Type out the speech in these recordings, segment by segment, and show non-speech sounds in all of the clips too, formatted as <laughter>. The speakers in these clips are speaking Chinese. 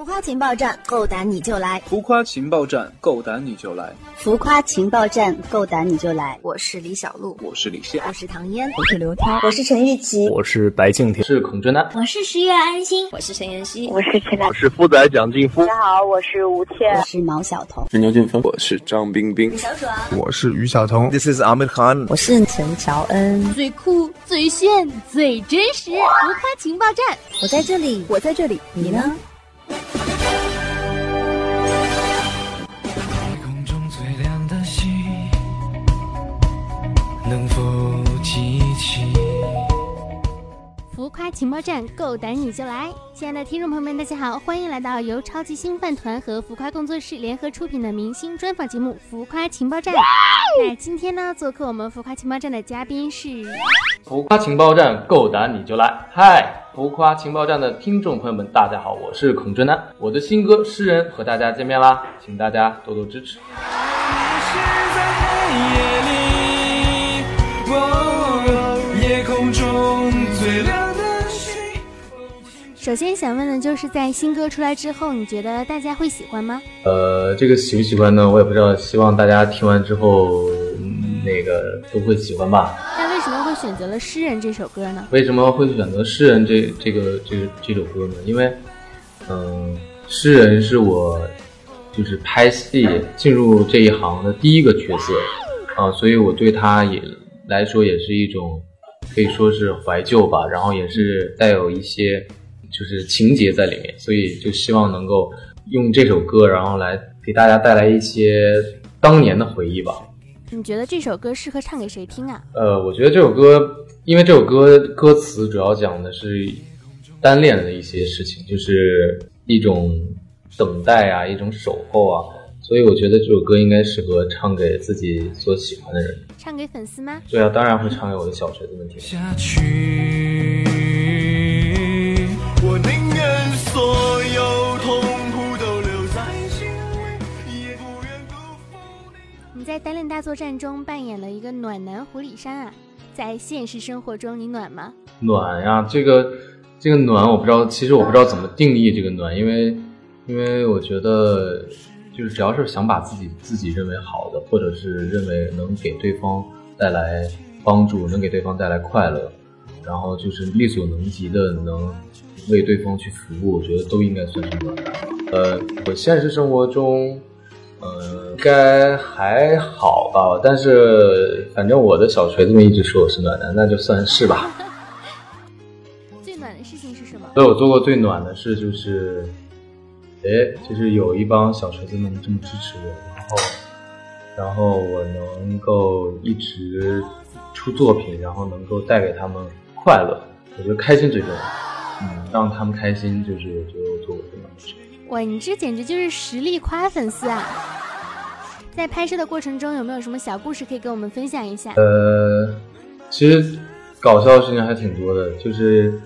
浮夸情报站，够胆你就来！浮夸情报站，够胆你就来！浮夸情报站，够胆你就来！我是李小璐，我是李现，我是唐嫣，我是刘涛，我是陈玉琪，我是白敬亭，是孔雀楠，我是十月安心，我是陈妍希，我是陈我是富仔蒋劲夫。大家好，我是吴倩，我是毛晓彤，是牛俊峰，我是张冰冰，小爽，我是于晓彤，This is Ahmed Khan，我是陈乔恩。最酷、最炫、最真实，浮夸情报站，我在这里，我在这里，你呢？能否记起？浮夸情报站，够胆你就来！亲爱的听众朋友们，大家好，欢迎来到由超级星饭团和浮夸工作室联合出品的明星专访节目《浮夸情报站》。那今天呢，做客我们浮夸情报站的嘉宾是浮夸情报站，够胆你就来！嗨，浮夸情报站的听众朋友们，大家好，我是孔真南，我的新歌《诗人》和大家见面啦，请大家多多支持。首先想问的就是在新歌出来之后，你觉得大家会喜欢吗？呃，这个喜不喜欢呢？我也不知道，希望大家听完之后，那个都会喜欢吧。为什么会选择了《诗人》这首歌呢？为什么会选择《诗人》这这个这个这首歌呢？因为，嗯，《诗人》是我就是拍戏进入这一行的第一个角色啊，所以我对他也来说也是一种可以说是怀旧吧，然后也是带有一些就是情节在里面，所以就希望能够用这首歌，然后来给大家带来一些当年的回忆吧。你觉得这首歌适合唱给谁听啊？呃，我觉得这首歌，因为这首歌歌词主要讲的是单恋的一些事情，就是一种等待啊，一种守候啊，所以我觉得这首歌应该适合唱给自己所喜欢的人。唱给粉丝吗？对啊，当然会唱给我的小锤子们听。下去，《单恋大作战》中扮演了一个暖男狐狸山啊，在现实生活中你暖吗？暖呀，这个这个暖，我不知道，其实我不知道怎么定义这个暖，因为因为我觉得。就是只要是想把自己自己认为好的，或者是认为能给对方带来帮助，能给对方带来快乐，然后就是力所能及的能为对方去服务，我觉得都应该算是暖男。呃，我现实生活中，呃，应该还好吧，但是反正我的小锤子们一直说我是暖男，那就算是吧。<laughs> 最暖的事情是什么？所以我做过最暖的事就是。哎，就是有一帮小锤子们这么支持我，然后，然后我能够一直出作品，然后能够带给他们快乐，我觉得开心最重要。嗯，让他们开心就是我觉得我做过最暖的事。哇，你这简直就是实力夸粉丝啊！在拍摄的过程中有没有什么小故事可以跟我们分享一下？呃，其实搞笑的事情还挺多的，就是，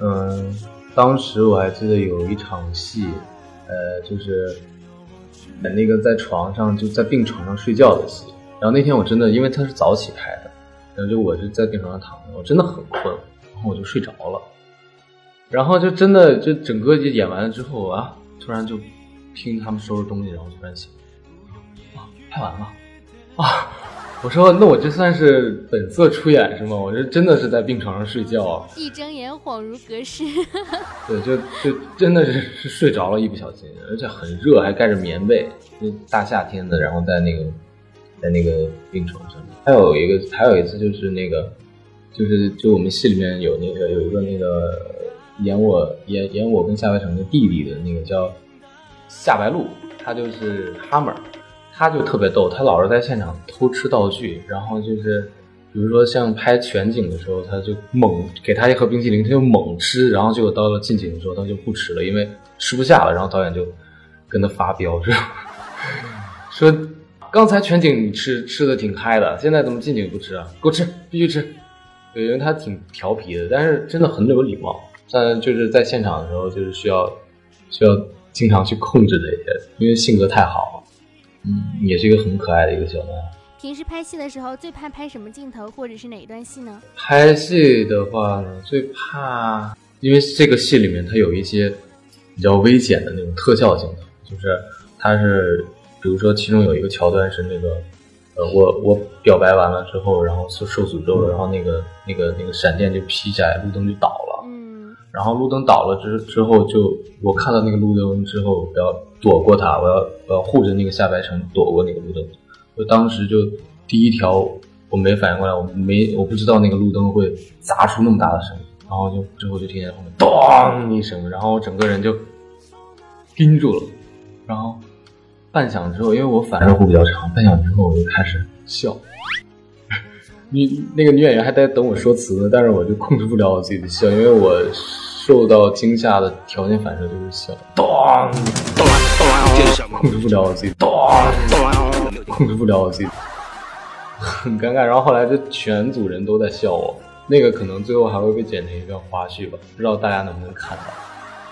嗯，当时我还记得有一场戏。呃，就是那个在床上就在病床上睡觉的戏，然后那天我真的因为他是早起拍的，然后就我是在病床上躺着，我真的很困，然后我就睡着了，然后就真的就整个就演完了之后啊，突然就听他们收拾东西，然后突然醒，拍完了，啊。我说，那我这算是本色出演是吗？我这真的是在病床上睡觉，一睁眼恍如隔世。<laughs> 对，就就真的是是睡着了，一不小心，而且很热，还盖着棉被，就大夏天的，然后在那个在那个病床上。还有一个，还有一次就是那个，就是就我们戏里面有那个有一个那个演我演演我跟夏白城的弟弟的那个叫夏白露，他就是哈 r 他就特别逗，他老是在现场偷吃道具，然后就是，比如说像拍全景的时候，他就猛给他一盒冰淇淋，他就猛吃，然后结果到了近景的时候，他就不吃了，因为吃不下了，然后导演就跟他发飙，说 <laughs> 说刚才全景吃吃的挺嗨的，现在怎么近景不吃啊？给我吃，必须吃。对，因为他挺调皮的，但是真的很有礼貌。但就是在现场的时候，就是需要需要经常去控制这些，因为性格太好了。嗯，也是一个很可爱的一个小男孩。平时拍戏的时候最怕拍什么镜头，或者是哪一段戏呢？拍戏的话呢，最怕，因为这个戏里面它有一些比较危险的那种特效镜头，就是它是比如说其中有一个桥段是那个呃我我表白完了之后，然后受受诅咒了，然后那个那个那个闪电就劈下来，路灯就倒了。然后路灯倒了之之后就，我看到那个路灯之后，我要躲过它，我要我要护着那个下白城躲过那个路灯。我当时就第一条我没反应过来，我没我不知道那个路灯会砸出那么大的声音，然后就之后就听见后面咚一声，然后我整个人就盯住了，然后半响之后，因为我反射弧比较长，半响之后我就开始笑。女那个女演员还在等我说词呢，但是我就控制不了我自己的笑，因为我受到惊吓的条件反射就是笑，咚，控制不了我自己，咚，控制不了我自己，<laughs> 很尴尬。然后后来就全组人都在笑我，那个可能最后还会被剪成一段花絮吧，不知道大家能不能看到。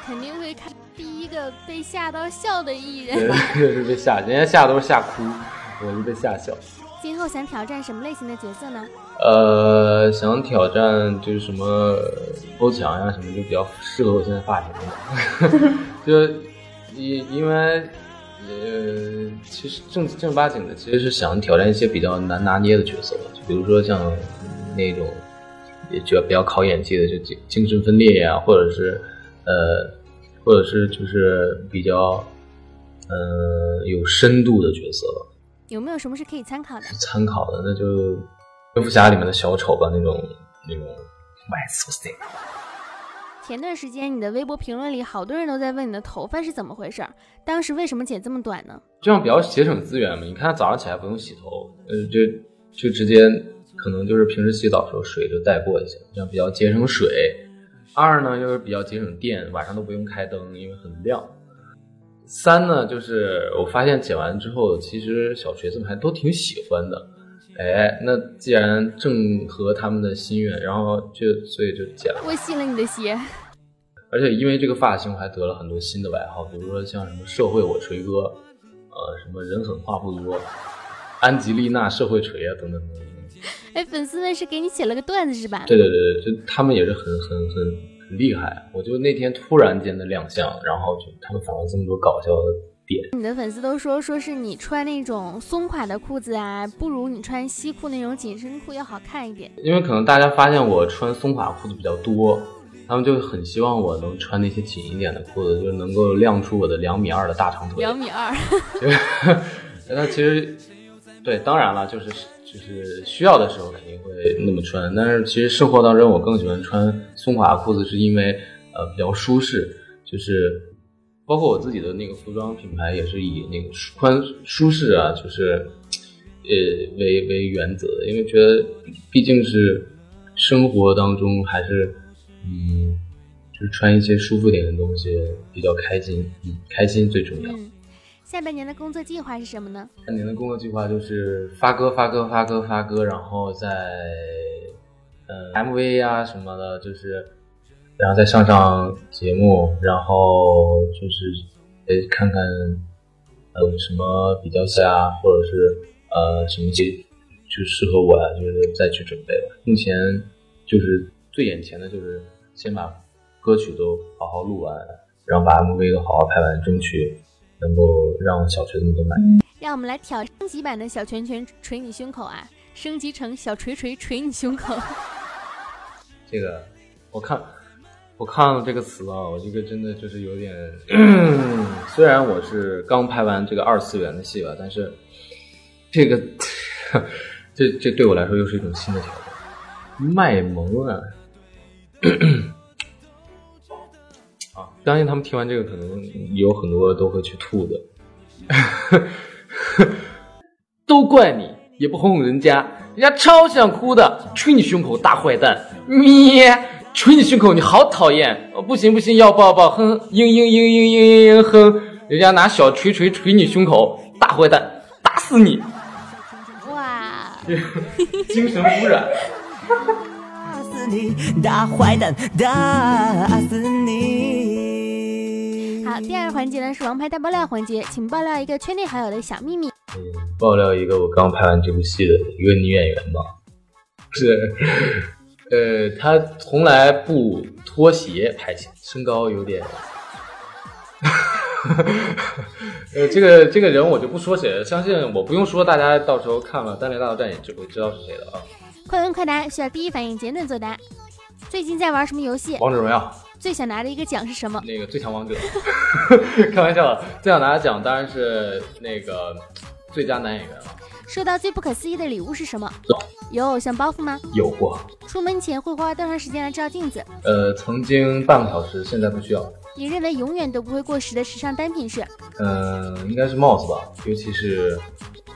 肯定会看第一个被吓到笑的艺对人。，<laughs> 这是被吓，人家吓都是吓哭，我是被吓笑。今后想挑战什么类型的角色呢？呃，想挑战就是什么欧强呀，什么就比较适合我现在发型的，<laughs> 就因因为呃，其实正正儿八经的，其实是想挑战一些比较难拿捏的角色，就比如说像那种也觉比较考演技的，就精精神分裂呀，或者是呃，或者是就是比较呃有深度的角色吧。有没有什么是可以参考的？参考的，那就蝙蝠侠里面的小丑吧，那种那种 Why so sick？前段时间你的微博评论里，好多人都在问你的头发是怎么回事儿，当时为什么剪这么短呢？这样比较节省资源嘛。你看早上起来不用洗头，呃，就就直接可能就是平时洗澡的时候水就带过一下，这样比较节省水。二呢，又是比较节省电，晚上都不用开灯，因为很亮。三呢，就是我发现剪完之后，其实小锤子们还都挺喜欢的。哎，那既然正合他们的心愿，然后就所以就剪了。我信了你的邪，而且因为这个发型，我还得了很多新的外号，比如说像什么“社会我锤哥”，呃，什么“人狠话不多”，安吉丽娜社会锤啊，等等等等。哎，粉丝们是给你写了个段子是吧？对对对对，就他们也是很很很很厉害。我就那天突然间的亮相，然后就他们反了这么多搞笑的点。你的粉丝都说，说是你穿那种松垮的裤子啊，不如你穿西裤那种紧身裤要好看一点。因为可能大家发现我穿松垮裤子比较多，他们就很希望我能穿那些紧一点的裤子，就能够亮出我的两米二的大长腿。两米二，那 <laughs> 其实，对，当然了，就是就是需要的时候肯定会那么穿，但是其实生活当中我更喜欢穿松垮裤子，是因为呃比较舒适，就是包括我自己的那个服装品牌也是以那个宽舒适啊，就是呃为为原则的，因为觉得毕竟是生活当中还是嗯。就是穿一些舒服点的东西比较开心，嗯，开心最重要。下半年的工作计划是什么呢？下半年的工作计划就是发歌、发歌、发歌、发歌，然后再呃 MV 啊、什么的，就是然后再上上节目，然后就是呃看看呃什么比较下，或者是呃什么节就适合我呀、就是再去准备吧。目前就是最眼前的就是先把歌曲都好好录完，然后把 MV 都好好拍完，争取能够让小锤子们都满意。让我们来挑升级版的小拳拳捶你胸口啊，升级成小锤锤捶你胸口。这个我看我看了这个词啊，我这个真的就是有点，虽然我是刚拍完这个二次元的戏吧，但是这个这这对我来说又是一种新的挑战，卖萌啊！啊，相信他们听完这个，可能有很多都会去吐的。<laughs> 都怪你，也不哄哄人家，人家超想哭的，捶你胸口，大坏蛋！咩，捶你胸口，你好讨厌！哦，不行不行，要抱抱，哼，嘤嘤嘤嘤嘤嘤哼，人家拿小锤锤捶你胸口，大坏蛋，打死你！哇，<laughs> 精神污染。打死你，大坏蛋，打死你！好，第二个环节呢是王牌大爆料环节，请爆料一个圈内好友的小秘密。嗯，爆料一个我刚拍完这部戏的一个女演员吧，<laughs> 是，呃，她从来不脱鞋拍戏，身高有点 <laughs> 呃，这个这个人我就不说谁了，相信我不用说，大家到时候看了《单恋大作战》也就会知道是谁了啊。快问快答，需要第一反应简短作答。最近在玩什么游戏？王者荣耀最想拿的一个奖是什么？那个最强王者，<laughs> 开玩笑了，最想拿的奖当然是那个最佳男演员了。收到最不可思议的礼物是什么？有偶像包袱吗？有过，出门前会花多长时间来照镜子？呃，曾经半个小时，现在不需要。你认为永远都不会过时的时尚单品是？嗯、应该是帽子吧，尤其是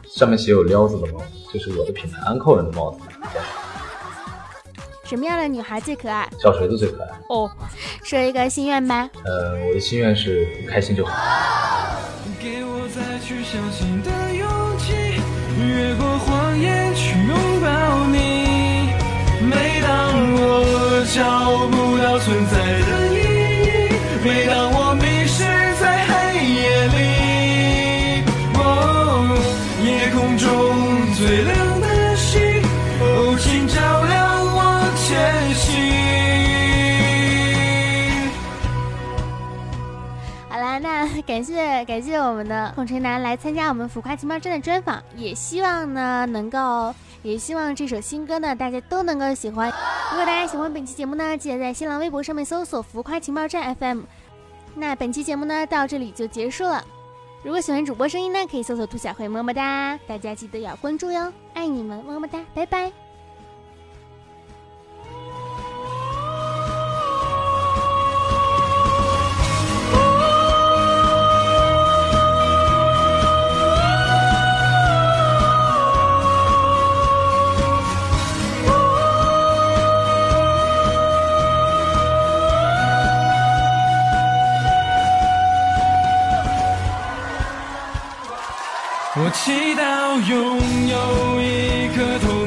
上面写有撩字的帽子，就是我的品牌安扣人的帽子，什么样的女孩最可爱？小锤子最可爱。哦，说一个心愿吧。呃，我的心愿是开心就好。给我再去相信的勇气，越过谎言去拥抱你。每当我找不到存在的感谢感谢我们的孔垂楠来参加我们浮夸情报站的专访，也希望呢能够，也希望这首新歌呢大家都能够喜欢。如果大家喜欢本期节目呢，记得在新浪微博上面搜索“浮夸情报站 FM”。那本期节目呢到这里就结束了。如果喜欢主播声音呢，可以搜索“兔小慧”，么么哒！大家记得要关注哟，爱你们，么么哒，拜拜。祈祷拥有一颗透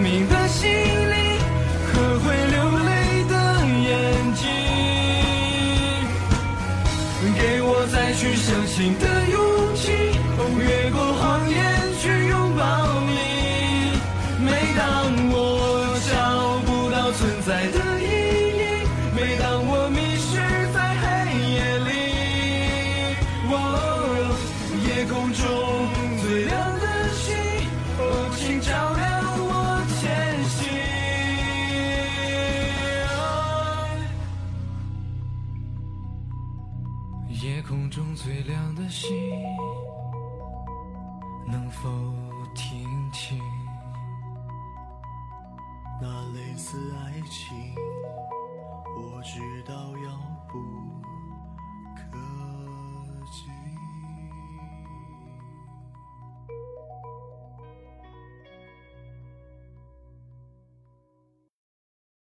最亮的星，能否听清？那类似爱情，我知道遥不可